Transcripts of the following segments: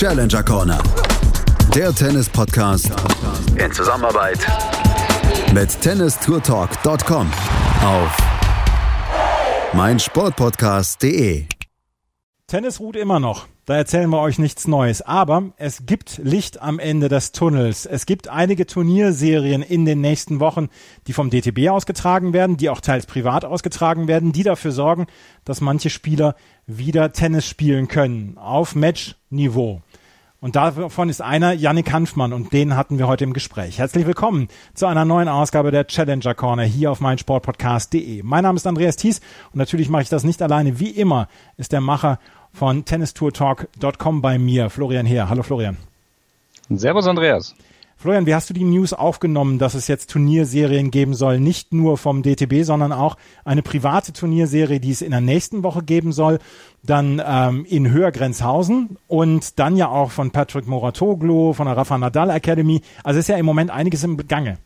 Challenger Corner. Der Tennis-Podcast in Zusammenarbeit mit tennistourtalk.com auf meinsportpodcast.de. Tennis ruht immer noch. Da erzählen wir euch nichts Neues. Aber es gibt Licht am Ende des Tunnels. Es gibt einige Turnierserien in den nächsten Wochen, die vom DTB ausgetragen werden, die auch teils privat ausgetragen werden, die dafür sorgen, dass manche Spieler wieder Tennis spielen können. Auf Matchniveau. Und davon ist einer Yannick Hanfmann und den hatten wir heute im Gespräch. Herzlich willkommen zu einer neuen Ausgabe der Challenger Corner hier auf meinsportpodcast.de. Mein Name ist Andreas Thies und natürlich mache ich das nicht alleine. Wie immer ist der Macher von tennistourtalk.com bei mir, Florian Heer. Hallo Florian. Servus Andreas. Florian, wie hast du die News aufgenommen, dass es jetzt Turnierserien geben soll, nicht nur vom DTB, sondern auch eine private Turnierserie, die es in der nächsten Woche geben soll, dann ähm, in Höhergrenzhausen und dann ja auch von Patrick Moratoglu, von der Rafa Nadal Academy. Also ist ja im Moment einiges im Gange.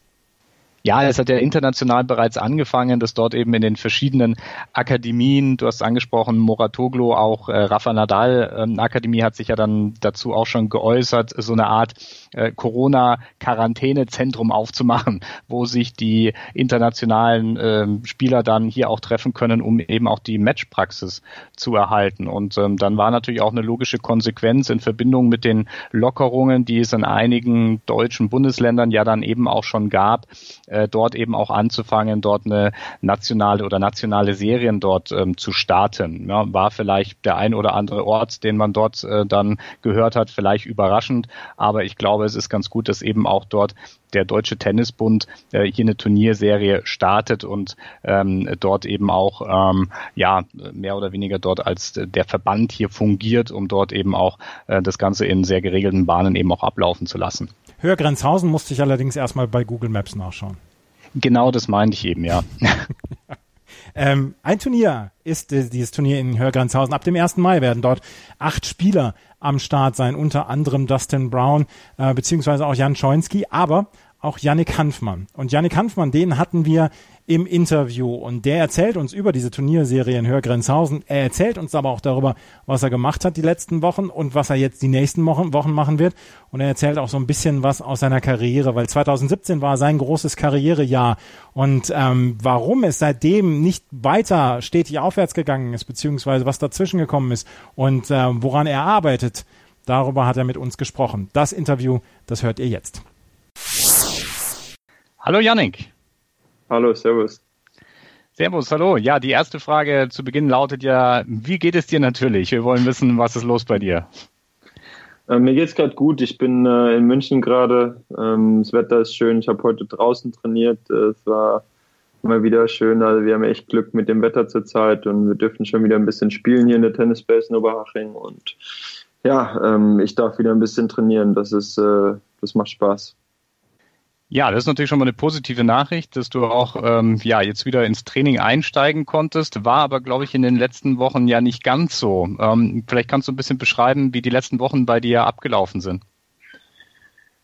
Ja, es hat ja international bereits angefangen, dass dort eben in den verschiedenen Akademien, du hast angesprochen, Moratoglu, auch äh, Rafa Nadal ähm, Akademie hat sich ja dann dazu auch schon geäußert, so eine Art äh, Corona-Quarantänezentrum aufzumachen, wo sich die internationalen äh, Spieler dann hier auch treffen können, um eben auch die Matchpraxis zu erhalten. Und ähm, dann war natürlich auch eine logische Konsequenz in Verbindung mit den Lockerungen, die es in einigen deutschen Bundesländern ja dann eben auch schon gab, äh, dort eben auch anzufangen, dort eine nationale oder nationale Serien dort ähm, zu starten. Ja, war vielleicht der ein oder andere Ort, den man dort äh, dann gehört hat, vielleicht überraschend, aber ich glaube, es ist ganz gut, dass eben auch dort der Deutsche Tennisbund äh, hier eine Turnierserie startet und ähm, dort eben auch ähm, ja mehr oder weniger dort als der Verband hier fungiert, um dort eben auch äh, das Ganze in sehr geregelten Bahnen eben auch ablaufen zu lassen. Hörgrenzhausen musste ich allerdings erstmal bei Google Maps nachschauen. Genau das meinte ich eben, ja. ähm, ein Turnier ist äh, dieses Turnier in Hörgrenzhausen. Ab dem 1. Mai werden dort acht Spieler am Start sein, unter anderem Dustin Brown äh, beziehungsweise auch Jan Schoinski, aber auch Yannick Hanfmann. Und Yannick Hanfmann, den hatten wir im Interview und der erzählt uns über diese Turnierserie in Hörgrenzhausen. Er erzählt uns aber auch darüber, was er gemacht hat die letzten Wochen und was er jetzt die nächsten Wochen, machen wird. Und er erzählt auch so ein bisschen was aus seiner Karriere, weil 2017 war sein großes Karrierejahr und ähm, warum es seitdem nicht weiter stetig aufwärts gegangen ist, beziehungsweise was dazwischen gekommen ist und äh, woran er arbeitet, darüber hat er mit uns gesprochen. Das Interview, das hört ihr jetzt. Hallo Yannick. Hallo, Servus. Servus, hallo. Ja, die erste Frage zu Beginn lautet ja, wie geht es dir natürlich? Wir wollen wissen, was ist los bei dir? Äh, mir es gerade gut. Ich bin äh, in München gerade. Ähm, das Wetter ist schön. Ich habe heute draußen trainiert. Äh, es war immer wieder schön. Also wir haben echt Glück mit dem Wetter zurzeit und wir dürfen schon wieder ein bisschen spielen hier in der Tennisbase in Oberhaching. Und ja, ähm, ich darf wieder ein bisschen trainieren. Das ist, äh, das macht Spaß. Ja, das ist natürlich schon mal eine positive Nachricht, dass du auch ähm, ja jetzt wieder ins Training einsteigen konntest. War aber, glaube ich, in den letzten Wochen ja nicht ganz so. Ähm, vielleicht kannst du ein bisschen beschreiben, wie die letzten Wochen bei dir abgelaufen sind.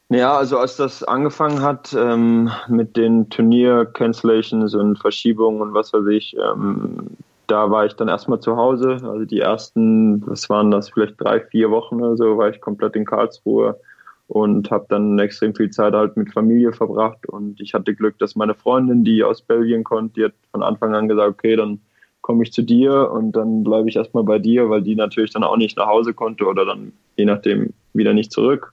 Ja, also als das angefangen hat ähm, mit den Turnier-Cancellations und Verschiebungen und was weiß ich, ähm, da war ich dann erstmal zu Hause. Also die ersten, was waren das, vielleicht drei, vier Wochen oder so, war ich komplett in Karlsruhe und habe dann extrem viel Zeit halt mit Familie verbracht und ich hatte Glück, dass meine Freundin, die aus Belgien kommt, die hat von Anfang an gesagt, okay, dann komme ich zu dir und dann bleibe ich erstmal bei dir, weil die natürlich dann auch nicht nach Hause konnte oder dann je nachdem wieder nicht zurück.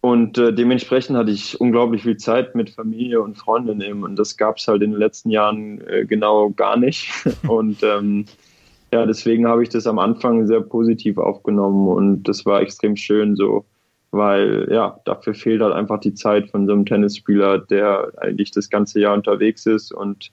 Und äh, dementsprechend hatte ich unglaublich viel Zeit mit Familie und Freundin eben und das gab es halt in den letzten Jahren äh, genau gar nicht. und ähm, ja, deswegen habe ich das am Anfang sehr positiv aufgenommen und das war extrem schön so weil ja, dafür fehlt halt einfach die Zeit von so einem Tennisspieler, der eigentlich das ganze Jahr unterwegs ist und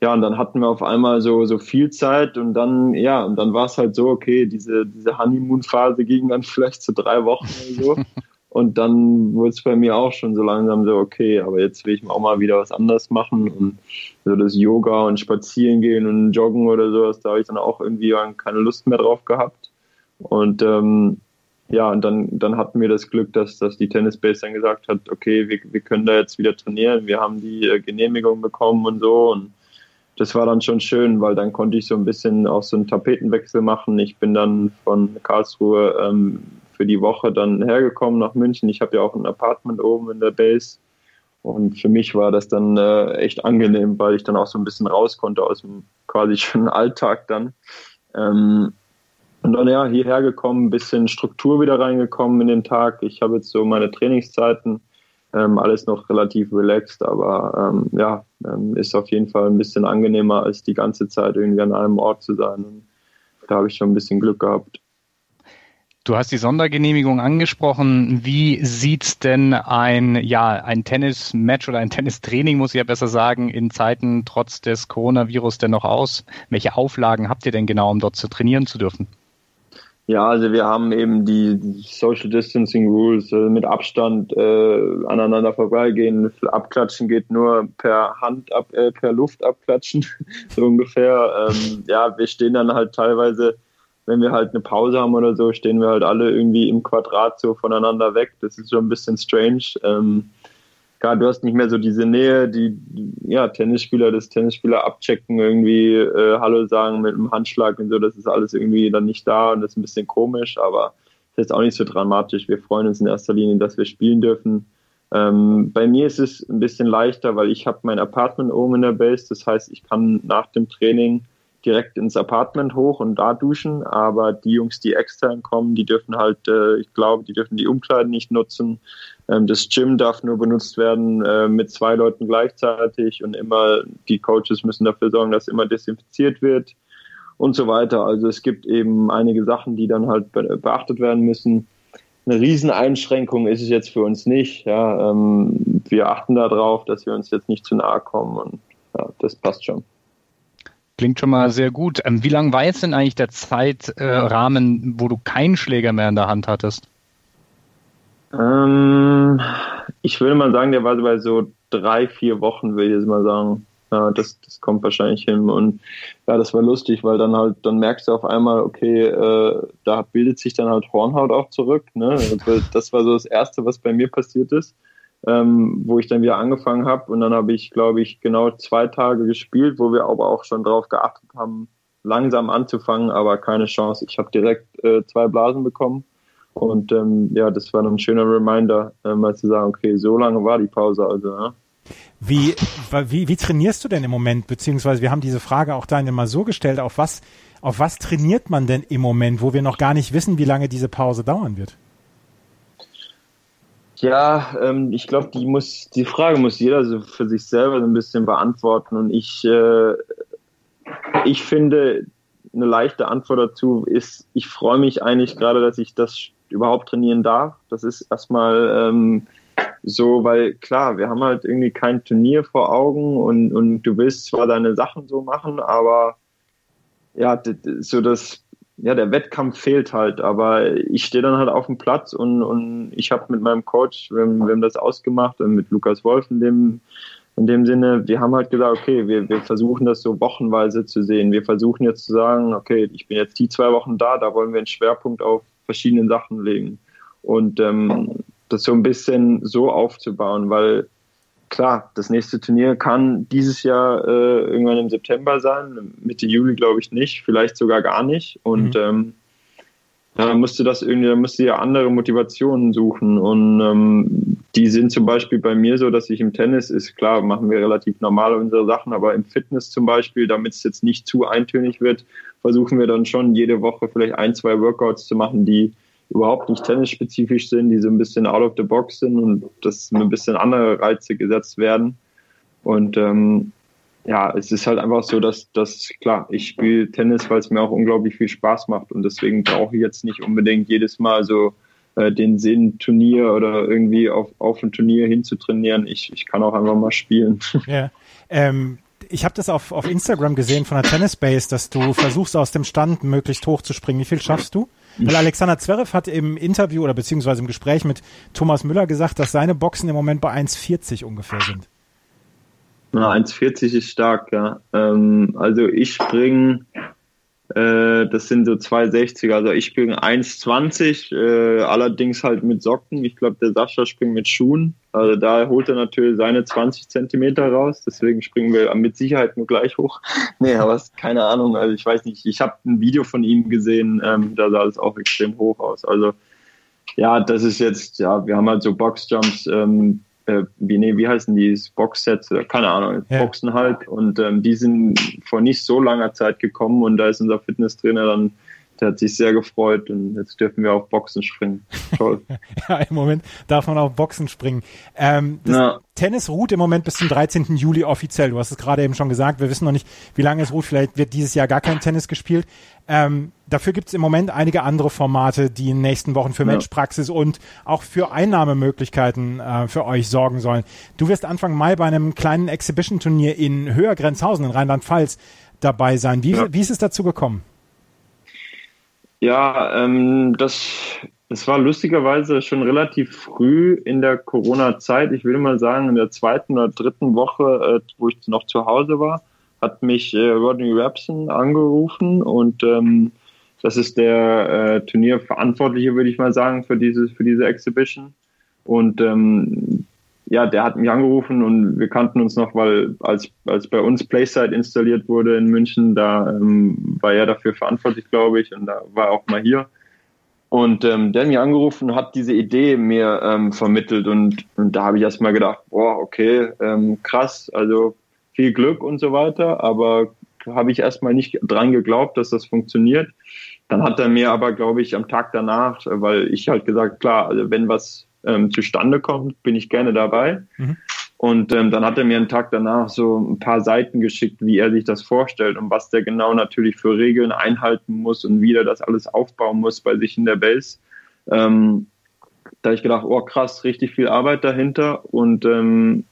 ja, und dann hatten wir auf einmal so, so viel Zeit und dann, ja, und dann war es halt so, okay, diese, diese Honeymoon-Phase ging dann vielleicht zu drei Wochen oder so. Und dann wurde es bei mir auch schon so langsam so, okay, aber jetzt will ich auch mal wieder was anderes machen und so das Yoga und Spazieren gehen und Joggen oder sowas, da habe ich dann auch irgendwie keine Lust mehr drauf gehabt. Und ähm, ja, und dann, dann hatten wir das Glück, dass, dass die Tennisbase dann gesagt hat, okay, wir, wir können da jetzt wieder trainieren, wir haben die äh, Genehmigung bekommen und so und das war dann schon schön, weil dann konnte ich so ein bisschen auch so einen Tapetenwechsel machen. Ich bin dann von Karlsruhe ähm, für die Woche dann hergekommen nach München. Ich habe ja auch ein Apartment oben in der Base. Und für mich war das dann äh, echt angenehm, weil ich dann auch so ein bisschen raus konnte aus dem quasi schon Alltag dann. Ähm, und dann ja, hierher gekommen, ein bisschen Struktur wieder reingekommen in den Tag. Ich habe jetzt so meine Trainingszeiten, ähm, alles noch relativ relaxed, aber ähm, ja, ähm, ist auf jeden Fall ein bisschen angenehmer, als die ganze Zeit irgendwie an einem Ort zu sein. Und da habe ich schon ein bisschen Glück gehabt. Du hast die Sondergenehmigung angesprochen. Wie sieht's denn ein, ja, ein Tennismatch oder ein Tennistraining, muss ich ja besser sagen, in Zeiten trotz des Coronavirus denn noch aus? Welche Auflagen habt ihr denn genau, um dort zu trainieren zu dürfen? Ja, also wir haben eben die Social Distancing Rules äh, mit Abstand äh, aneinander vorbeigehen. Abklatschen geht nur per Hand ab, äh, per Luft abklatschen, so ungefähr. Ähm, ja, wir stehen dann halt teilweise, wenn wir halt eine Pause haben oder so, stehen wir halt alle irgendwie im Quadrat so voneinander weg. Das ist schon ein bisschen strange. Ähm, klar, du hast nicht mehr so diese Nähe, die ja, Tennisspieler das Tennisspieler abchecken, irgendwie äh, Hallo sagen mit einem Handschlag und so, das ist alles irgendwie dann nicht da und das ist ein bisschen komisch, aber ist jetzt auch nicht so dramatisch. Wir freuen uns in erster Linie, dass wir spielen dürfen. Ähm, bei mir ist es ein bisschen leichter, weil ich habe mein Apartment oben in der Base, das heißt, ich kann nach dem Training direkt ins Apartment hoch und da duschen, aber die Jungs, die extern kommen, die dürfen halt, äh, ich glaube, die dürfen die Umkleiden nicht nutzen. Ähm, das Gym darf nur benutzt werden äh, mit zwei Leuten gleichzeitig und immer die Coaches müssen dafür sorgen, dass immer desinfiziert wird und so weiter. Also es gibt eben einige Sachen, die dann halt beachtet werden müssen. Eine Rieseneinschränkung ist es jetzt für uns nicht. Ja, ähm, wir achten darauf, dass wir uns jetzt nicht zu nahe kommen und ja, das passt schon. Klingt schon mal sehr gut. Ähm, wie lang war jetzt denn eigentlich der Zeitrahmen, wo du keinen Schläger mehr in der Hand hattest? Ähm, ich würde mal sagen, der war so bei so drei, vier Wochen, würde ich jetzt mal sagen. Ja, das, das kommt wahrscheinlich hin. Und ja, das war lustig, weil dann halt, dann merkst du auf einmal, okay, äh, da bildet sich dann halt Hornhaut auch zurück. Ne? Also das war so das Erste, was bei mir passiert ist, ähm, wo ich dann wieder angefangen habe. Und dann habe ich, glaube ich, genau zwei Tage gespielt, wo wir aber auch schon darauf geachtet haben, langsam anzufangen, aber keine Chance. Ich habe direkt äh, zwei Blasen bekommen und ähm, ja, das war ein schöner Reminder, äh, mal zu sagen, okay, so lange war die Pause also. Ja. Wie, wie, wie trainierst du denn im Moment? Beziehungsweise wir haben diese Frage auch Daniel mal so gestellt, auf was, auf was trainiert man denn im Moment, wo wir noch gar nicht wissen, wie lange diese Pause dauern wird? Ja, ähm, ich glaube, die muss, die Frage muss jeder so für sich selber so ein bisschen beantworten. Und ich, äh, ich finde, eine leichte Antwort dazu ist, ich freue mich eigentlich gerade, dass ich das überhaupt trainieren darf. Das ist erstmal ähm, so, weil klar, wir haben halt irgendwie kein Turnier vor Augen und, und du willst zwar deine Sachen so machen, aber ja, so das, ja, der Wettkampf fehlt halt, aber ich stehe dann halt auf dem Platz und, und ich habe mit meinem Coach, wir haben, wir haben das ausgemacht, mit Lukas Wolf in dem, in dem Sinne, wir haben halt gesagt, okay, wir, wir versuchen das so wochenweise zu sehen. Wir versuchen jetzt zu sagen, okay, ich bin jetzt die zwei Wochen da, da wollen wir einen Schwerpunkt auf verschiedenen Sachen legen. Und ähm, das so ein bisschen so aufzubauen, weil klar, das nächste Turnier kann dieses Jahr äh, irgendwann im September sein, Mitte Juli glaube ich nicht, vielleicht sogar gar nicht. Und mhm. ähm, da musste das irgendwie, da musste ja andere Motivationen suchen. Und ähm, die sind zum Beispiel bei mir so, dass ich im Tennis ist, klar, machen wir relativ normal unsere Sachen, aber im Fitness zum Beispiel, damit es jetzt nicht zu eintönig wird, versuchen wir dann schon jede Woche vielleicht ein, zwei Workouts zu machen, die überhaupt nicht tennisspezifisch sind, die so ein bisschen out of the box sind und dass ein bisschen andere Reize gesetzt werden. Und ähm, ja, es ist halt einfach so, dass, dass klar, ich spiele Tennis, weil es mir auch unglaublich viel Spaß macht und deswegen brauche ich jetzt nicht unbedingt jedes Mal so äh, den Sinn, Turnier oder irgendwie auf, auf ein Turnier hinzutrainieren. Ich, ich kann auch einfach mal spielen. Ja. Ähm, ich habe das auf, auf Instagram gesehen von der Tennis Base, dass du versuchst aus dem Stand möglichst hoch zu springen. Wie viel schaffst du? Weil Alexander Zverev hat im Interview oder beziehungsweise im Gespräch mit Thomas Müller gesagt, dass seine Boxen im Moment bei 1,40 ungefähr sind. Na, 1,40 ist stark, ja. Ähm, also ich springe äh, das sind so 2,60. Also ich springe 1,20, äh, allerdings halt mit Socken. Ich glaube, der Sascha springt mit Schuhen. Also da holt er natürlich seine 20 Zentimeter raus. Deswegen springen wir mit Sicherheit nur gleich hoch. nee, aber es, keine Ahnung. Also ich weiß nicht. Ich habe ein Video von ihm gesehen. Ähm, da sah es auch extrem hoch aus. Also Ja, das ist jetzt, ja, wir haben halt so Boxjumps, ähm, äh, wie, nee, wie heißen die, Boxsets, keine Ahnung, ja. Boxen halt. Und ähm, die sind vor nicht so langer Zeit gekommen und da ist unser Fitnesstrainer dann der hat sich sehr gefreut und jetzt dürfen wir auf Boxen springen. Toll. ja, im Moment darf man auf Boxen springen. Ähm, das Tennis ruht im Moment bis zum 13. Juli offiziell. Du hast es gerade eben schon gesagt. Wir wissen noch nicht, wie lange es ruht. Vielleicht wird dieses Jahr gar kein Tennis gespielt. Ähm, dafür gibt es im Moment einige andere Formate, die in den nächsten Wochen für ja. Matchpraxis und auch für Einnahmemöglichkeiten äh, für euch sorgen sollen. Du wirst Anfang Mai bei einem kleinen Exhibition-Turnier in Höhergrenzhausen in Rheinland-Pfalz dabei sein. Wie, ja. wie ist es dazu gekommen? Ja, ähm, das, das war lustigerweise schon relativ früh in der Corona-Zeit. Ich will mal sagen, in der zweiten oder dritten Woche, äh, wo ich noch zu Hause war, hat mich äh, Rodney Rapson angerufen und ähm, das ist der äh, Turnierverantwortliche, würde ich mal sagen, für diese, für diese Exhibition. Und ähm, ja, der hat mich angerufen und wir kannten uns noch, weil als, als bei uns Playside installiert wurde in München, da ähm, war er dafür verantwortlich, glaube ich, und da war er auch mal hier. Und ähm, der hat mich angerufen und hat diese Idee mir ähm, vermittelt und, und da habe ich erst mal gedacht, boah, okay, ähm, krass, also viel Glück und so weiter, aber habe ich erstmal nicht dran geglaubt, dass das funktioniert. Dann hat er mir aber, glaube ich, am Tag danach, weil ich halt gesagt, klar, also wenn was ähm, zustande kommt, bin ich gerne dabei. Mhm. Und ähm, dann hat er mir einen Tag danach so ein paar Seiten geschickt, wie er sich das vorstellt und was der genau natürlich für Regeln einhalten muss und wie er das alles aufbauen muss bei sich in der Base. Ähm, da habe ich gedacht, oh krass, richtig viel Arbeit dahinter. Und ähm,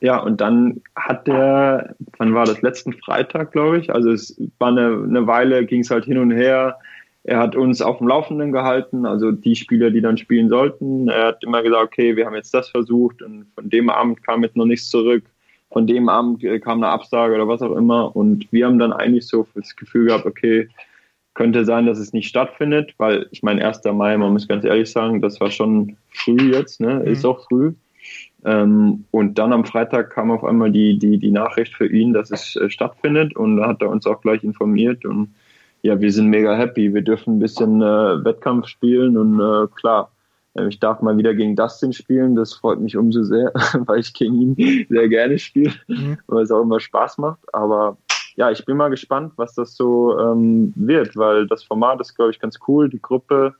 ja, und dann hat der, wann war das, letzten Freitag, glaube ich, also es war eine, eine Weile, ging es halt hin und her, er hat uns auf dem Laufenden gehalten, also die Spieler, die dann spielen sollten. Er hat immer gesagt, okay, wir haben jetzt das versucht und von dem Abend kam jetzt noch nichts zurück. Von dem Abend äh, kam eine Absage oder was auch immer. Und wir haben dann eigentlich so das Gefühl gehabt, okay, könnte sein, dass es nicht stattfindet, weil ich meine, 1. Mai, man muss ganz ehrlich sagen, das war schon früh jetzt, ne? Ist mhm. auch früh. Ähm, und dann am Freitag kam auf einmal die, die, die Nachricht für ihn, dass es äh, stattfindet und da hat er uns auch gleich informiert und ja, wir sind mega happy. Wir dürfen ein bisschen äh, Wettkampf spielen und äh, klar, äh, ich darf mal wieder gegen Dustin spielen. Das freut mich umso sehr, weil ich gegen ihn sehr gerne spiele, mhm. weil es auch immer Spaß macht. Aber ja, ich bin mal gespannt, was das so ähm, wird, weil das Format ist, glaube ich, ganz cool. Die Gruppe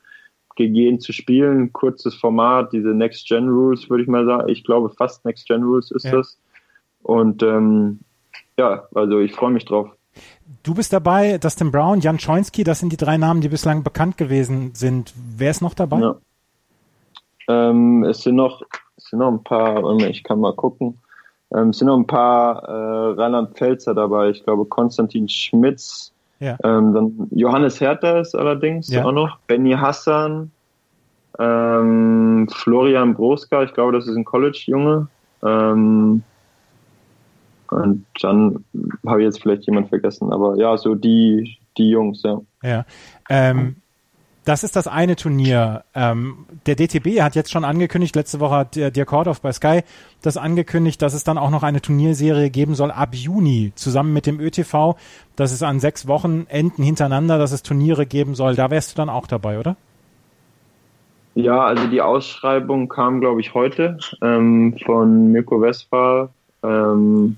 gegen zu spielen, kurzes Format, diese Next Gen Rules, würde ich mal sagen. Ich glaube, fast Next Gen Rules ist ja. das. Und ähm, ja, also ich freue mich drauf. Du bist dabei, Dustin Brown, Jan Schoinski, das sind die drei Namen, die bislang bekannt gewesen sind. Wer ist noch dabei? Ja. Ähm, es, sind noch, es sind noch ein paar, ich kann mal gucken. Ähm, es sind noch ein paar äh, Rheinland-Pfälzer dabei. Ich glaube, Konstantin Schmitz, ja. ähm, dann Johannes Herter ist allerdings ja. auch noch, Benny Hassan, ähm, Florian Broska, ich glaube, das ist ein College-Junge. Ähm, und dann habe ich jetzt vielleicht jemand vergessen, aber ja, so die, die Jungs, ja. Ja. Ähm, das ist das eine Turnier. Ähm, der DTB hat jetzt schon angekündigt, letzte Woche hat der Dirk Hordorf bei Sky das angekündigt, dass es dann auch noch eine Turnierserie geben soll ab Juni, zusammen mit dem ÖTV, dass es an sechs Wochenenden hintereinander, dass es Turniere geben soll. Da wärst du dann auch dabei, oder? Ja, also die Ausschreibung kam, glaube ich, heute ähm, von Mirko Westphal. Ähm,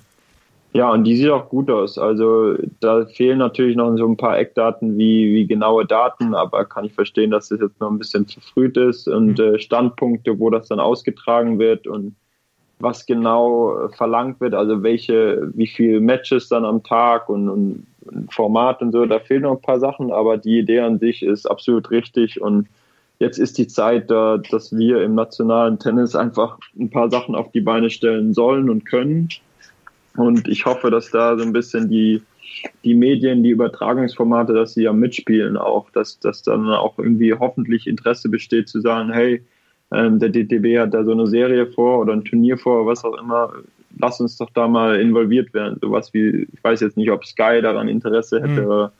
ja, und die sieht auch gut aus. Also da fehlen natürlich noch so ein paar Eckdaten wie, wie genaue Daten, aber kann ich verstehen, dass das jetzt noch ein bisschen zu früh ist und mhm. äh, Standpunkte, wo das dann ausgetragen wird und was genau verlangt wird, also welche, wie viele Matches dann am Tag und, und, und Format und so, da fehlen noch ein paar Sachen, aber die Idee an sich ist absolut richtig und jetzt ist die Zeit da, dass wir im nationalen Tennis einfach ein paar Sachen auf die Beine stellen sollen und können und ich hoffe, dass da so ein bisschen die, die Medien, die Übertragungsformate, dass sie ja mitspielen auch, dass, dass dann auch irgendwie hoffentlich Interesse besteht zu sagen, hey, ähm, der DTB hat da so eine Serie vor oder ein Turnier vor, was auch immer, lass uns doch da mal involviert werden. Sowas wie, ich weiß jetzt nicht, ob Sky daran Interesse hätte, mhm. aber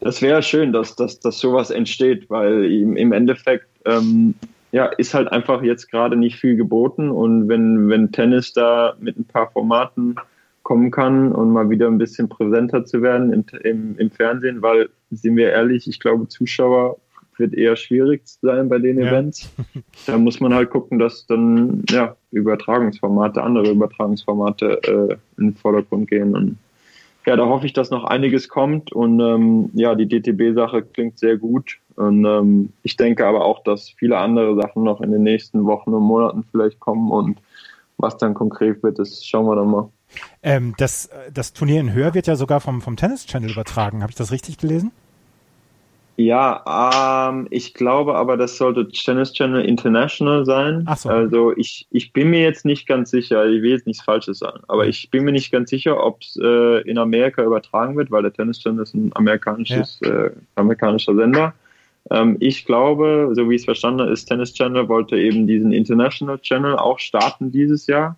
das wäre schön, dass, dass, dass sowas entsteht, weil im Endeffekt ähm, ja, ist halt einfach jetzt gerade nicht viel geboten und wenn, wenn Tennis da mit ein paar Formaten kommen kann und mal wieder ein bisschen präsenter zu werden im, im, im Fernsehen, weil, sind wir ehrlich, ich glaube, Zuschauer wird eher schwierig sein bei den ja. Events. Da muss man halt gucken, dass dann ja Übertragungsformate, andere Übertragungsformate äh, in den Vordergrund gehen. Und ja, da hoffe ich, dass noch einiges kommt. Und ähm, ja, die DTB-Sache klingt sehr gut. Und ähm, ich denke aber auch, dass viele andere Sachen noch in den nächsten Wochen und Monaten vielleicht kommen. Und was dann konkret wird, das schauen wir dann mal. Ähm, das, das Turnier in Höhe wird ja sogar vom, vom Tennis Channel übertragen. Habe ich das richtig gelesen? Ja, ähm, ich glaube aber, das sollte Tennis Channel International sein. Ach so. Also ich, ich bin mir jetzt nicht ganz sicher, ich will jetzt nichts Falsches sagen, aber ich bin mir nicht ganz sicher, ob es äh, in Amerika übertragen wird, weil der Tennis Channel ist ein amerikanisches, ja. äh, amerikanischer Sender. Ähm, ich glaube, so wie ich es verstanden habe, ist Tennis Channel wollte eben diesen International Channel auch starten dieses Jahr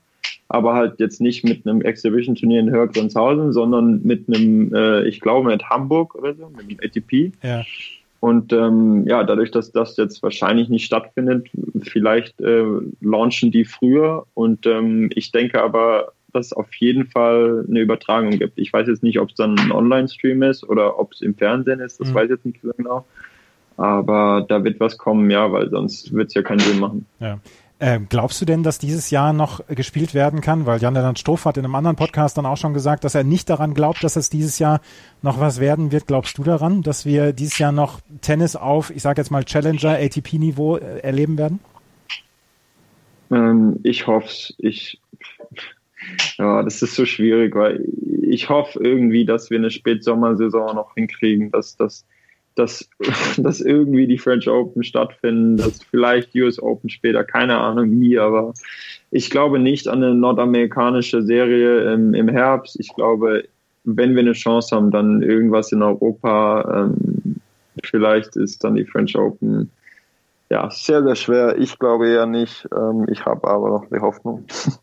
aber halt jetzt nicht mit einem Exhibition-Turnier in Hörgrenzhausen, sondern mit einem, äh, ich glaube, mit Hamburg oder so, mit einem ATP. Ja. Und ähm, ja, dadurch, dass das jetzt wahrscheinlich nicht stattfindet, vielleicht äh, launchen die früher. Und ähm, ich denke aber, dass es auf jeden Fall eine Übertragung gibt. Ich weiß jetzt nicht, ob es dann ein Online-Stream ist oder ob es im Fernsehen ist, das mhm. weiß ich jetzt nicht so genau. Aber da wird was kommen, ja, weil sonst wird es ja keinen Sinn machen. Ja. Ähm, glaubst du denn, dass dieses Jahr noch gespielt werden kann? Weil Jan-Lennart Stoff hat in einem anderen Podcast dann auch schon gesagt, dass er nicht daran glaubt, dass es dieses Jahr noch was werden wird. Glaubst du daran, dass wir dieses Jahr noch Tennis auf, ich sage jetzt mal Challenger, ATP-Niveau äh, erleben werden? Ähm, ich hoffe es. Ich, ja, das ist so schwierig, weil ich hoffe irgendwie, dass wir eine Spätsommersaison noch hinkriegen, dass das dass, dass irgendwie die French Open stattfinden, dass vielleicht US Open später, keine Ahnung wie, aber ich glaube nicht an eine nordamerikanische Serie im, im Herbst. Ich glaube, wenn wir eine Chance haben, dann irgendwas in Europa. Ähm, vielleicht ist dann die French Open ja sehr, sehr schwer. Ich glaube eher nicht. Ähm, ich habe aber noch die Hoffnung.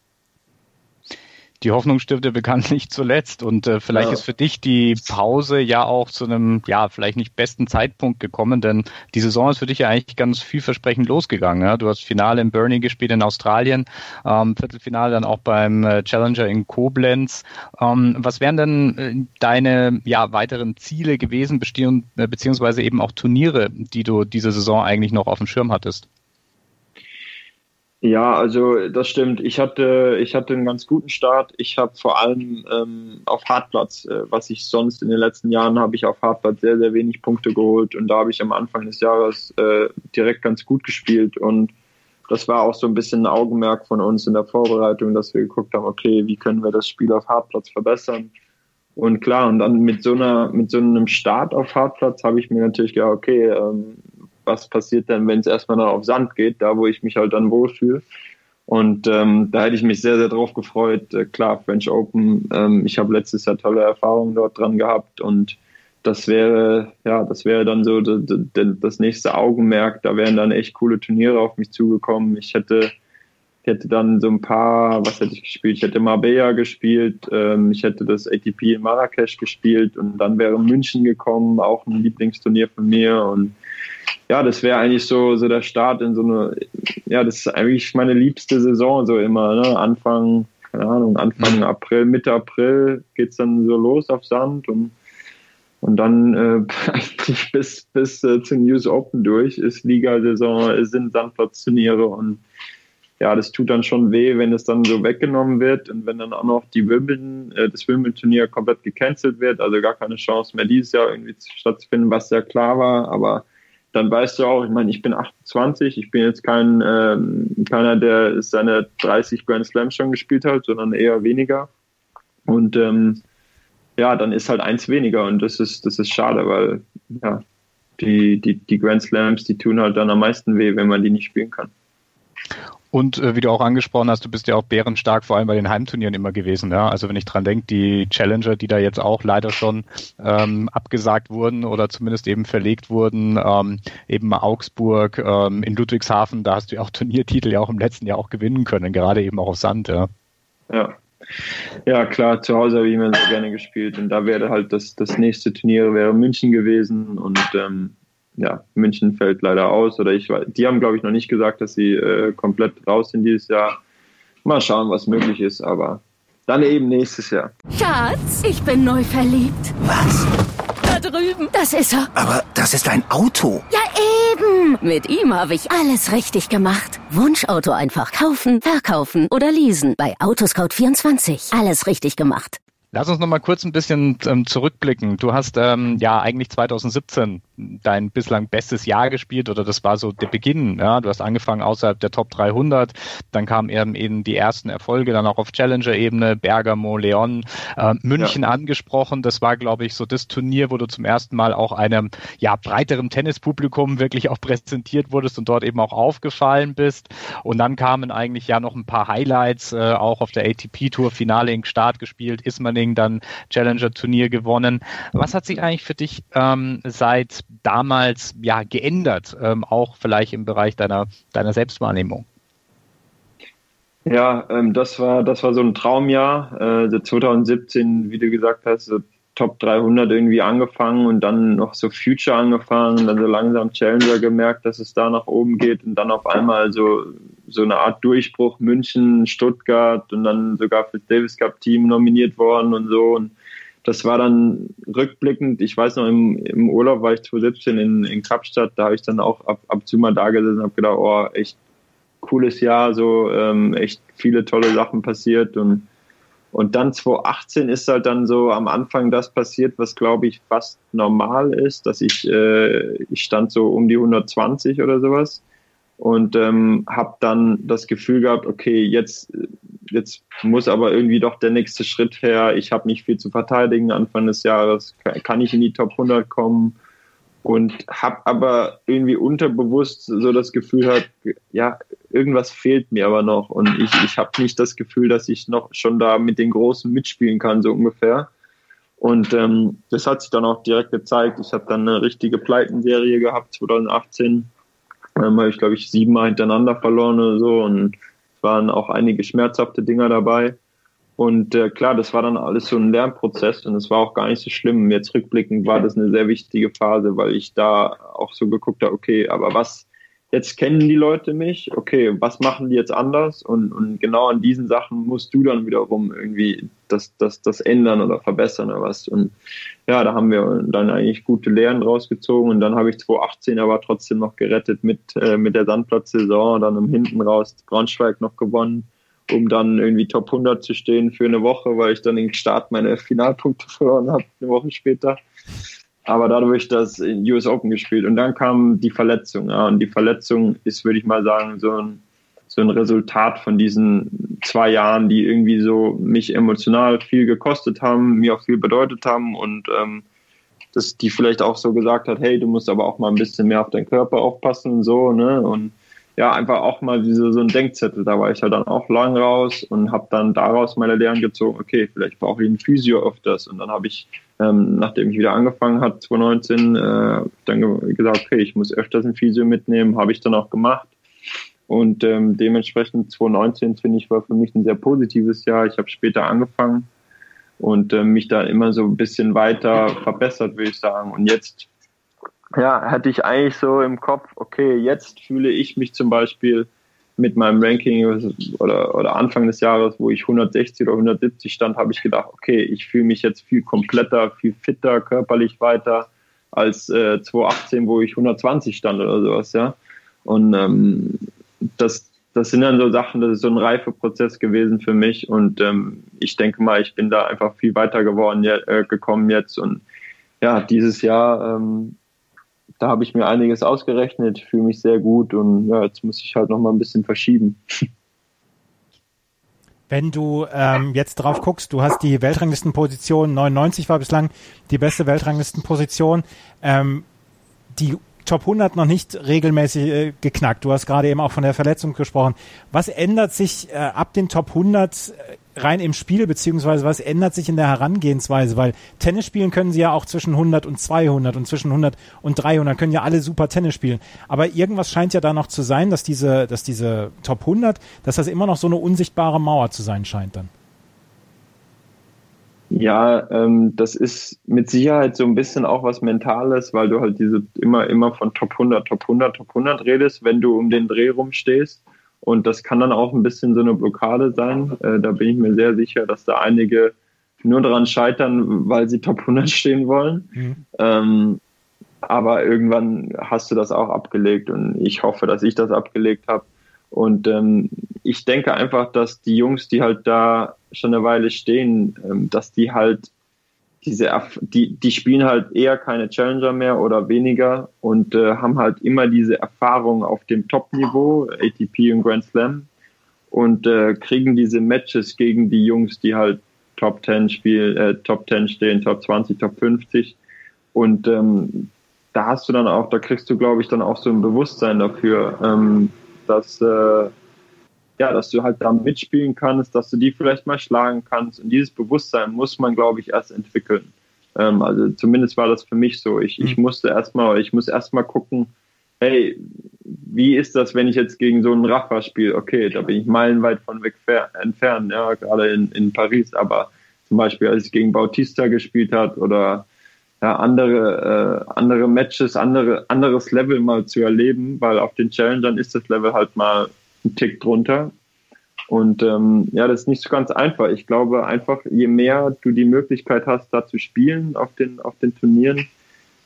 die Hoffnung stirbt ja bekanntlich zuletzt und äh, vielleicht ja. ist für dich die Pause ja auch zu einem, ja, vielleicht nicht besten Zeitpunkt gekommen, denn die Saison ist für dich ja eigentlich ganz vielversprechend losgegangen. Ja? Du hast Finale in Burnie gespielt in Australien, ähm, Viertelfinale dann auch beim äh, Challenger in Koblenz. Ähm, was wären denn äh, deine ja, weiteren Ziele gewesen, äh, beziehungsweise eben auch Turniere, die du diese Saison eigentlich noch auf dem Schirm hattest? Ja, also das stimmt. Ich hatte, ich hatte einen ganz guten Start. Ich habe vor allem ähm, auf Hartplatz, äh, was ich sonst in den letzten Jahren habe ich auf Hartplatz sehr, sehr wenig Punkte geholt und da habe ich am Anfang des Jahres äh, direkt ganz gut gespielt und das war auch so ein bisschen ein Augenmerk von uns in der Vorbereitung, dass wir geguckt haben, okay, wie können wir das Spiel auf Hartplatz verbessern? Und klar, und dann mit so einer, mit so einem Start auf Hartplatz habe ich mir natürlich gedacht, okay, ähm, was passiert denn, wenn es erstmal noch auf Sand geht, da wo ich mich halt dann wohlfühle. Und ähm, da hätte ich mich sehr, sehr drauf gefreut. Äh, klar, French Open, ähm, ich habe letztes Jahr tolle Erfahrungen dort dran gehabt und das wäre, ja, das wäre dann so das nächste Augenmerk. Da wären dann echt coole Turniere auf mich zugekommen. Ich hätte, hätte dann so ein paar, was hätte ich gespielt? Ich hätte Marbella gespielt, ähm, ich hätte das ATP in Marrakesch gespielt und dann wäre München gekommen, auch ein Lieblingsturnier von mir und ja, das wäre eigentlich so, so der Start in so eine, ja, das ist eigentlich meine liebste Saison so immer, ne? Anfang, keine Ahnung, Anfang mhm. April, Mitte April geht's dann so los auf Sand und und dann äh, eigentlich bis bis äh, zum News Open durch ist Liga-Saison, sind Sandplatzturniere und ja, das tut dann schon weh, wenn es dann so weggenommen wird und wenn dann auch noch die Wimbledon, äh, das Wimbledon-Turnier komplett gecancelt wird, also gar keine Chance mehr dieses Jahr irgendwie stattzufinden, was ja klar war, aber dann weißt du auch, ich meine, ich bin 28, ich bin jetzt kein ähm, keiner, der seine 30 Grand Slams schon gespielt hat, sondern eher weniger. Und ähm, ja, dann ist halt eins weniger und das ist, das ist schade, weil ja, die, die, die Grand Slams, die tun halt dann am meisten weh, wenn man die nicht spielen kann. Und äh, wie du auch angesprochen hast, du bist ja auch bärenstark vor allem bei den Heimturnieren immer gewesen. Ja? Also wenn ich dran denke, die Challenger, die da jetzt auch leider schon ähm, abgesagt wurden oder zumindest eben verlegt wurden, ähm, eben Augsburg, ähm, in Ludwigshafen, da hast du ja auch Turniertitel ja auch im letzten Jahr auch gewinnen können, gerade eben auch auf Sand. Ja, ja. ja klar, zu Hause habe ich immer sehr gerne gespielt und da wäre halt das, das nächste Turnier wäre München gewesen und ähm, ja, München fällt leider aus oder ich die haben glaube ich noch nicht gesagt, dass sie äh, komplett raus sind dieses Jahr. Mal schauen, was möglich ist, aber dann eben nächstes Jahr. Schatz, ich bin neu verliebt. Was? Da drüben, das ist er. Aber das ist ein Auto. Ja, Eben, mit ihm habe ich alles richtig gemacht. Wunschauto einfach kaufen, verkaufen oder leasen. Bei Autoscout24. Alles richtig gemacht. Lass uns noch mal kurz ein bisschen ähm, zurückblicken. Du hast ähm, ja eigentlich 2017 dein bislang bestes Jahr gespielt oder das war so der Beginn. Ja, du hast angefangen außerhalb der Top 300, dann kamen eben, eben die ersten Erfolge, dann auch auf Challenger-Ebene, Bergamo, Leon, äh, München ja. angesprochen. Das war, glaube ich, so das Turnier, wo du zum ersten Mal auch einem ja breiteren Tennispublikum wirklich auch präsentiert wurdest und dort eben auch aufgefallen bist. Und dann kamen eigentlich ja noch ein paar Highlights, äh, auch auf der ATP Tour Finale in Start gespielt, ist man Running dann Challenger-Turnier gewonnen. Was hat sich eigentlich für dich ähm, seit damals ja geändert, ähm, auch vielleicht im Bereich deiner, deiner Selbstwahrnehmung? Ja, ähm, das war das war so ein Traumjahr. Äh, 2017, wie du gesagt hast, so Top 300 irgendwie angefangen und dann noch so Future angefangen, dann so langsam Challenger gemerkt, dass es da nach oben geht und dann auf einmal so so eine Art Durchbruch München, Stuttgart und dann sogar für das Davis Cup Team nominiert worden und so. Und das war dann rückblickend, ich weiß noch, im, im Urlaub war ich 2017 in, in Kapstadt, da habe ich dann auch ab, ab mal da gesessen und habe gedacht, oh, echt cooles Jahr, so ähm, echt viele tolle Sachen passiert und und dann 2018 ist halt dann so am Anfang das passiert, was glaube ich fast normal ist, dass ich, äh, ich stand so um die 120 oder sowas und ähm, habe dann das Gefühl gehabt, okay, jetzt, jetzt muss aber irgendwie doch der nächste Schritt her. Ich habe nicht viel zu verteidigen Anfang des Jahres, kann ich in die Top 100 kommen und habe aber irgendwie unterbewusst so das Gefühl hat, ja, irgendwas fehlt mir aber noch und ich, ich habe nicht das Gefühl, dass ich noch schon da mit den Großen mitspielen kann, so ungefähr. Und ähm, das hat sich dann auch direkt gezeigt. Ich habe dann eine richtige Pleitenserie gehabt 2018 ähm, habe ich, glaube ich, siebenmal hintereinander verloren oder so und waren auch einige schmerzhafte Dinger dabei. Und äh, klar, das war dann alles so ein Lernprozess und es war auch gar nicht so schlimm. Jetzt rückblickend war das eine sehr wichtige Phase, weil ich da auch so geguckt habe, okay, aber was, jetzt kennen die Leute mich, okay, was machen die jetzt anders? Und, und genau an diesen Sachen musst du dann wiederum irgendwie das, das, das ändern oder verbessern oder was. Und ja, da haben wir dann eigentlich gute Lehren rausgezogen und dann habe ich 2018 aber trotzdem noch gerettet mit, äh, mit der Sandplatzsaison, dann im Hinten raus Braunschweig noch gewonnen, um dann irgendwie Top 100 zu stehen für eine Woche, weil ich dann den Start meine Finalpunkte verloren habe, eine Woche später aber dadurch das in US Open gespielt. Und dann kam die Verletzung. Ja, und die Verletzung ist, würde ich mal sagen, so ein, so ein Resultat von diesen zwei Jahren, die irgendwie so mich emotional viel gekostet haben, mir auch viel bedeutet haben und ähm, dass die vielleicht auch so gesagt hat, hey, du musst aber auch mal ein bisschen mehr auf deinen Körper aufpassen und so, ne? Und ja, einfach auch mal diese, so ein Denkzettel. Da war ich halt dann auch lang raus und habe dann daraus meine Lehren gezogen, okay, vielleicht brauche ich einen Physio öfters. Und dann habe ich, ähm, nachdem ich wieder angefangen habe, 2019, äh, dann gesagt, okay, ich muss öfters ein Physio mitnehmen, habe ich dann auch gemacht. Und ähm, dementsprechend 2019, finde ich, war für mich ein sehr positives Jahr. Ich habe später angefangen und äh, mich da immer so ein bisschen weiter verbessert, würde ich sagen. Und jetzt ja, hatte ich eigentlich so im Kopf, okay, jetzt fühle ich mich zum Beispiel mit meinem Ranking oder, oder Anfang des Jahres, wo ich 160 oder 170 stand, habe ich gedacht, okay, ich fühle mich jetzt viel kompletter, viel fitter, körperlich weiter als äh, 2018, wo ich 120 stand oder sowas, ja. Und ähm, das, das sind dann so Sachen, das ist so ein Reifeprozess gewesen für mich und ähm, ich denke mal, ich bin da einfach viel weiter geworden, äh, gekommen jetzt und ja, dieses Jahr ähm, da habe ich mir einiges ausgerechnet, fühle mich sehr gut und ja, jetzt muss ich halt noch mal ein bisschen verschieben. Wenn du ähm, jetzt drauf guckst, du hast die Weltranglistenposition 99 war bislang die beste Weltranglistenposition. Ähm, die Top 100 noch nicht regelmäßig äh, geknackt. Du hast gerade eben auch von der Verletzung gesprochen. Was ändert sich äh, ab den Top 100 äh, rein im Spiel, beziehungsweise was ändert sich in der Herangehensweise? Weil Tennis spielen können sie ja auch zwischen 100 und 200 und zwischen 100 und 300 können ja alle super Tennis spielen. Aber irgendwas scheint ja da noch zu sein, dass diese, dass diese Top 100, dass das immer noch so eine unsichtbare Mauer zu sein scheint dann. Ja, ähm, das ist mit Sicherheit so ein bisschen auch was Mentales, weil du halt diese immer, immer von Top 100, Top 100, Top 100 redest, wenn du um den Dreh rumstehst. Und das kann dann auch ein bisschen so eine Blockade sein. Äh, da bin ich mir sehr sicher, dass da einige nur daran scheitern, weil sie Top 100 stehen wollen. Mhm. Ähm, aber irgendwann hast du das auch abgelegt und ich hoffe, dass ich das abgelegt habe. Und ähm, ich denke einfach, dass die Jungs, die halt da schon eine Weile stehen, ähm, dass die halt diese, die, die spielen halt eher keine Challenger mehr oder weniger und äh, haben halt immer diese Erfahrung auf dem Top-Niveau, ATP und Grand Slam und äh, kriegen diese Matches gegen die Jungs, die halt Top 10 spielen, äh, Top 10 stehen, Top 20, Top 50 und ähm, da hast du dann auch, da kriegst du, glaube ich, dann auch so ein Bewusstsein dafür, ähm, dass äh, ja, dass du halt da mitspielen kannst, dass du die vielleicht mal schlagen kannst. Und dieses Bewusstsein muss man, glaube ich, erst entwickeln. Ähm, also zumindest war das für mich so. Ich, ich mhm. musste erstmal, ich muss erstmal gucken, hey, wie ist das, wenn ich jetzt gegen so einen Rafa spiele? Okay, da bin ich meilenweit von weg entfernt, ja, gerade in, in Paris, aber zum Beispiel, als ich gegen Bautista gespielt hat oder ja, andere, äh, andere Matches, andere, anderes Level mal zu erleben, weil auf den Challengern ist das Level halt mal einen Tick drunter. Und ähm, ja, das ist nicht so ganz einfach. Ich glaube einfach, je mehr du die Möglichkeit hast, da zu spielen auf den, auf den Turnieren,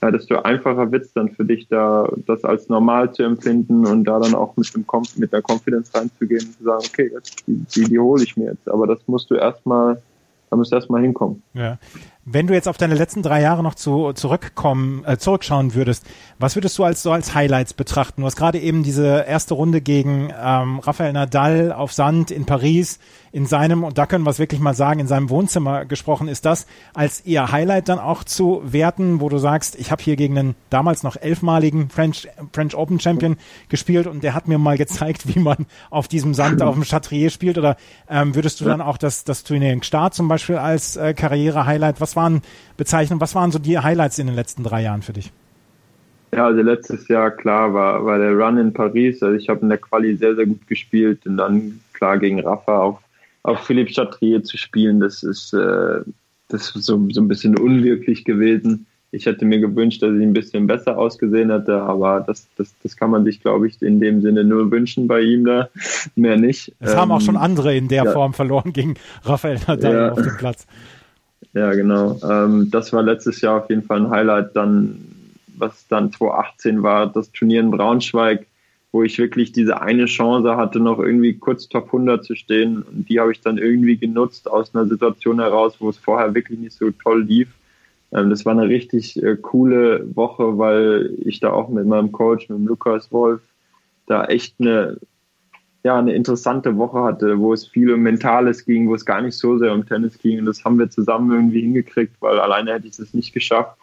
ja, desto einfacher wird es dann für dich, da das als normal zu empfinden und da dann auch mit, dem mit der Confidence reinzugehen und zu sagen, okay, jetzt, die, die, die hole ich mir jetzt. Aber das musst du erstmal, da musst du erstmal hinkommen. Ja. Wenn du jetzt auf deine letzten drei Jahre noch zu, zurückkommen, äh, zurückschauen würdest, was würdest du als so als Highlights betrachten? Du hast gerade eben diese erste Runde gegen ähm, Rafael Nadal auf Sand in Paris in seinem, und da können wir es wirklich mal sagen, in seinem Wohnzimmer gesprochen. Ist das als eher Highlight dann auch zu werten, wo du sagst, ich habe hier gegen einen damals noch elfmaligen French, French Open Champion gespielt und der hat mir mal gezeigt, wie man auf diesem Sand auf dem Chatrier spielt? Oder ähm, würdest du dann auch das, das Turnier in Start zum Beispiel als äh, Karriere-Highlight? Was waren Bezeichnungen, was waren so die Highlights in den letzten drei Jahren für dich? Ja, also letztes Jahr klar war, war der Run in Paris. Also ich habe in der Quali sehr, sehr gut gespielt und dann klar gegen Rafa auf, auf Philippe Chatrier zu spielen, das ist, äh, das ist so, so ein bisschen unwirklich gewesen. Ich hätte mir gewünscht, dass ich ein bisschen besser ausgesehen hätte, aber das, das, das kann man sich, glaube ich, in dem Sinne nur wünschen bei ihm da, mehr nicht. Es ähm, haben auch schon ähm, andere in der ja. Form verloren gegen Rafael Nadal ja. auf dem Platz. Ja, genau. Ähm, das war letztes Jahr auf jeden Fall ein Highlight. Dann, was dann 2018 war, das Turnier in Braunschweig, wo ich wirklich diese eine Chance hatte, noch irgendwie kurz Top 100 zu stehen. Und die habe ich dann irgendwie genutzt aus einer Situation heraus, wo es vorher wirklich nicht so toll lief. Ähm, das war eine richtig äh, coole Woche, weil ich da auch mit meinem Coach, mit dem Lukas Wolf, da echt eine ja, eine interessante Woche hatte, wo es viel um Mentales ging, wo es gar nicht so sehr um Tennis ging. Und das haben wir zusammen irgendwie hingekriegt, weil alleine hätte ich es nicht geschafft.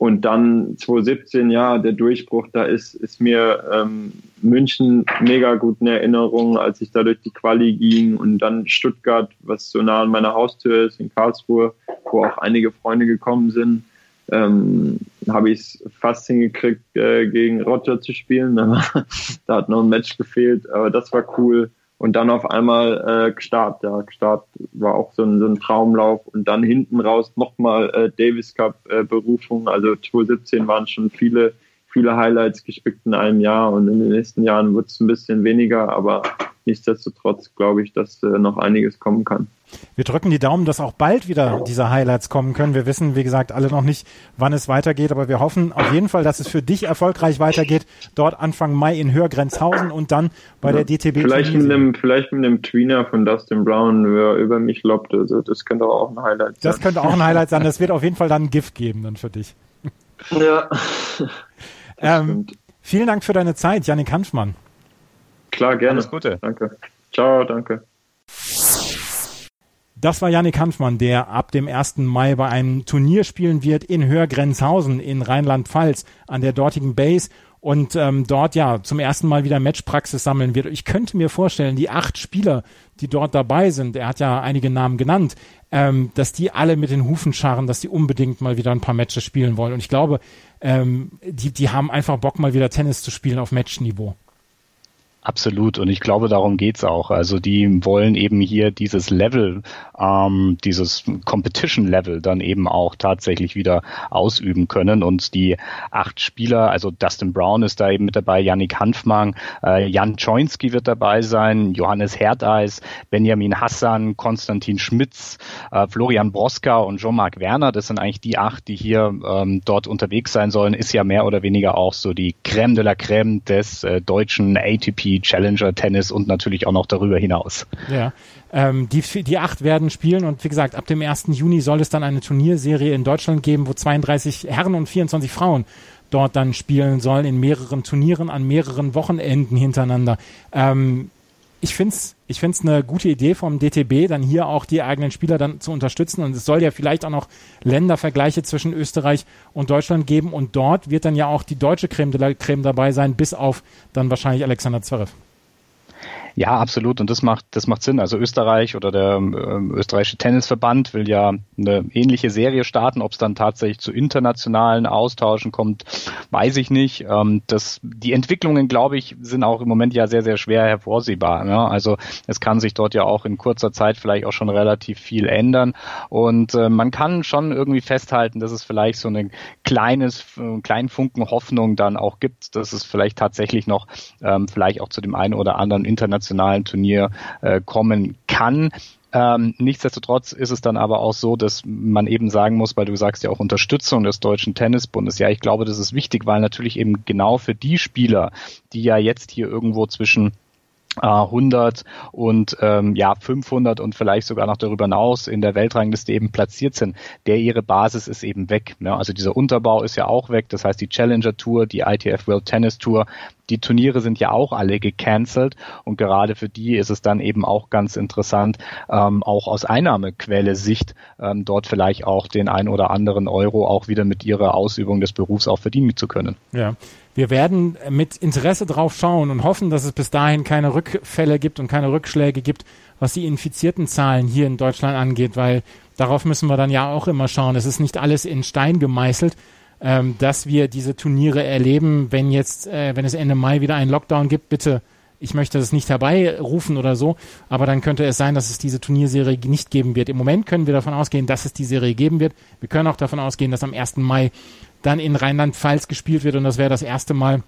Und dann 2017, ja, der Durchbruch, da ist, ist mir ähm, München mega gut in Erinnerung, als ich da durch die Quali ging und dann Stuttgart, was so nah an meiner Haustür ist, in Karlsruhe, wo auch einige Freunde gekommen sind ähm, habe ich es fast hingekriegt, äh, gegen Roger zu spielen. da hat noch ein Match gefehlt, aber das war cool. Und dann auf einmal äh, Start, ja, Start war auch so ein, so ein Traumlauf und dann hinten raus nochmal äh, Davis Cup äh, Berufung. Also 2017 waren schon viele, viele Highlights gespickt in einem Jahr und in den nächsten Jahren wird es ein bisschen weniger, aber nichtsdestotrotz glaube ich, dass äh, noch einiges kommen kann. Wir drücken die Daumen, dass auch bald wieder diese Highlights kommen können. Wir wissen, wie gesagt, alle noch nicht, wann es weitergeht, aber wir hoffen auf jeden Fall, dass es für dich erfolgreich weitergeht. Dort Anfang Mai in Hörgrenzhausen und dann bei ja, der DTB. Vielleicht mit, einem, vielleicht mit einem Tweener von Dustin Brown, wer über mich lobt. Also das könnte auch ein Highlight sein. Das könnte auch ein Highlight sein. Das wird auf jeden Fall dann ein Gift geben dann für dich. Ja. ähm, vielen Dank für deine Zeit, Janik Hanfmann. Klar, gerne. Alles Gute. Danke. Ciao, danke. Das war Yannick Hanfmann, der ab dem 1. Mai bei einem Turnier spielen wird in Hörgrenzhausen in Rheinland-Pfalz an der dortigen Base und ähm, dort ja zum ersten Mal wieder Matchpraxis sammeln wird. Ich könnte mir vorstellen, die acht Spieler, die dort dabei sind, er hat ja einige Namen genannt, ähm, dass die alle mit den Hufen scharren, dass die unbedingt mal wieder ein paar Matches spielen wollen. Und ich glaube, ähm, die, die haben einfach Bock, mal wieder Tennis zu spielen auf Matchniveau. Absolut. Und ich glaube, darum geht's auch. Also die wollen eben hier dieses Level, ähm, dieses Competition-Level dann eben auch tatsächlich wieder ausüben können. Und die acht Spieler, also Dustin Brown ist da eben mit dabei, Yannick Hanfmann, äh, Jan Choinski wird dabei sein, Johannes Herdeis, Benjamin Hassan, Konstantin Schmitz, äh, Florian Broska und Jean-Marc Werner. Das sind eigentlich die acht, die hier ähm, dort unterwegs sein sollen. Ist ja mehr oder weniger auch so die Crème de la Crème des äh, deutschen ATP Challenger Tennis und natürlich auch noch darüber hinaus. Ja. Ähm, die, die acht werden spielen und wie gesagt, ab dem 1. Juni soll es dann eine Turnierserie in Deutschland geben, wo 32 Herren und 24 Frauen dort dann spielen sollen in mehreren Turnieren an mehreren Wochenenden hintereinander. Ähm, ich finde es ich find's eine gute Idee vom DTB, dann hier auch die eigenen Spieler dann zu unterstützen. Und es soll ja vielleicht auch noch Ländervergleiche zwischen Österreich und Deutschland geben. Und dort wird dann ja auch die deutsche Creme de la Creme dabei sein, bis auf dann wahrscheinlich Alexander Zverev. Ja, absolut. Und das macht, das macht Sinn. Also Österreich oder der ähm, österreichische Tennisverband will ja eine ähnliche Serie starten. Ob es dann tatsächlich zu internationalen Austauschen kommt, weiß ich nicht. Ähm, das, die Entwicklungen, glaube ich, sind auch im Moment ja sehr, sehr schwer hervorsehbar. Ne? Also es kann sich dort ja auch in kurzer Zeit vielleicht auch schon relativ viel ändern. Und äh, man kann schon irgendwie festhalten, dass es vielleicht so eine kleines, äh, kleinen Funken Hoffnung dann auch gibt, dass es vielleicht tatsächlich noch ähm, vielleicht auch zu dem einen oder anderen internationalen internationalen Turnier äh, kommen kann. Ähm, nichtsdestotrotz ist es dann aber auch so, dass man eben sagen muss, weil du sagst ja auch Unterstützung des Deutschen Tennisbundes. Ja, ich glaube, das ist wichtig, weil natürlich eben genau für die Spieler, die ja jetzt hier irgendwo zwischen 100 und ähm, ja 500 und vielleicht sogar noch darüber hinaus in der Weltrangliste eben platziert sind, der ihre Basis ist eben weg. Ne? Also dieser Unterbau ist ja auch weg. Das heißt die Challenger Tour, die ITF World Tennis Tour, die Turniere sind ja auch alle gecancelt und gerade für die ist es dann eben auch ganz interessant, ähm, auch aus Einnahmequelle Sicht ähm, dort vielleicht auch den ein oder anderen Euro auch wieder mit ihrer Ausübung des Berufs auch verdienen zu können. Ja. Wir werden mit Interesse drauf schauen und hoffen, dass es bis dahin keine Rückfälle gibt und keine Rückschläge gibt, was die infizierten Zahlen hier in Deutschland angeht, weil darauf müssen wir dann ja auch immer schauen. Es ist nicht alles in Stein gemeißelt ähm, dass wir diese Turniere erleben, wenn jetzt, äh, wenn es Ende Mai wieder einen Lockdown gibt, bitte, ich möchte das nicht herbeirufen oder so, aber dann könnte es sein, dass es diese Turnierserie nicht geben wird. Im Moment können wir davon ausgehen, dass es die Serie geben wird. Wir können auch davon ausgehen, dass am 1. Mai dann in Rheinland-Pfalz gespielt wird und das wäre das erste Mal,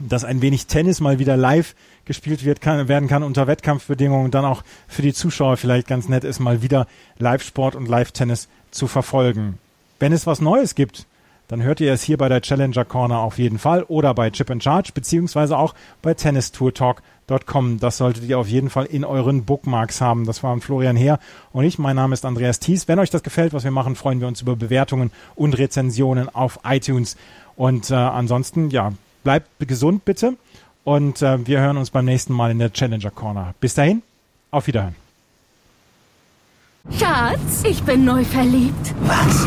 dass ein wenig Tennis mal wieder live gespielt wird, kann, werden kann unter Wettkampfbedingungen und dann auch für die Zuschauer vielleicht ganz nett ist, mal wieder Live-Sport und Live-Tennis zu verfolgen. Wenn es was Neues gibt, dann hört ihr es hier bei der Challenger Corner auf jeden Fall oder bei Chip and Charge beziehungsweise auch bei tennistourtalk.com. Das solltet ihr auf jeden Fall in euren Bookmarks haben. Das waren Florian Heer und ich. Mein Name ist Andreas Thies. Wenn euch das gefällt, was wir machen, freuen wir uns über Bewertungen und Rezensionen auf iTunes. Und äh, ansonsten, ja, bleibt gesund bitte und äh, wir hören uns beim nächsten Mal in der Challenger Corner. Bis dahin, auf Wiederhören. Schatz, ich bin neu verliebt. Was?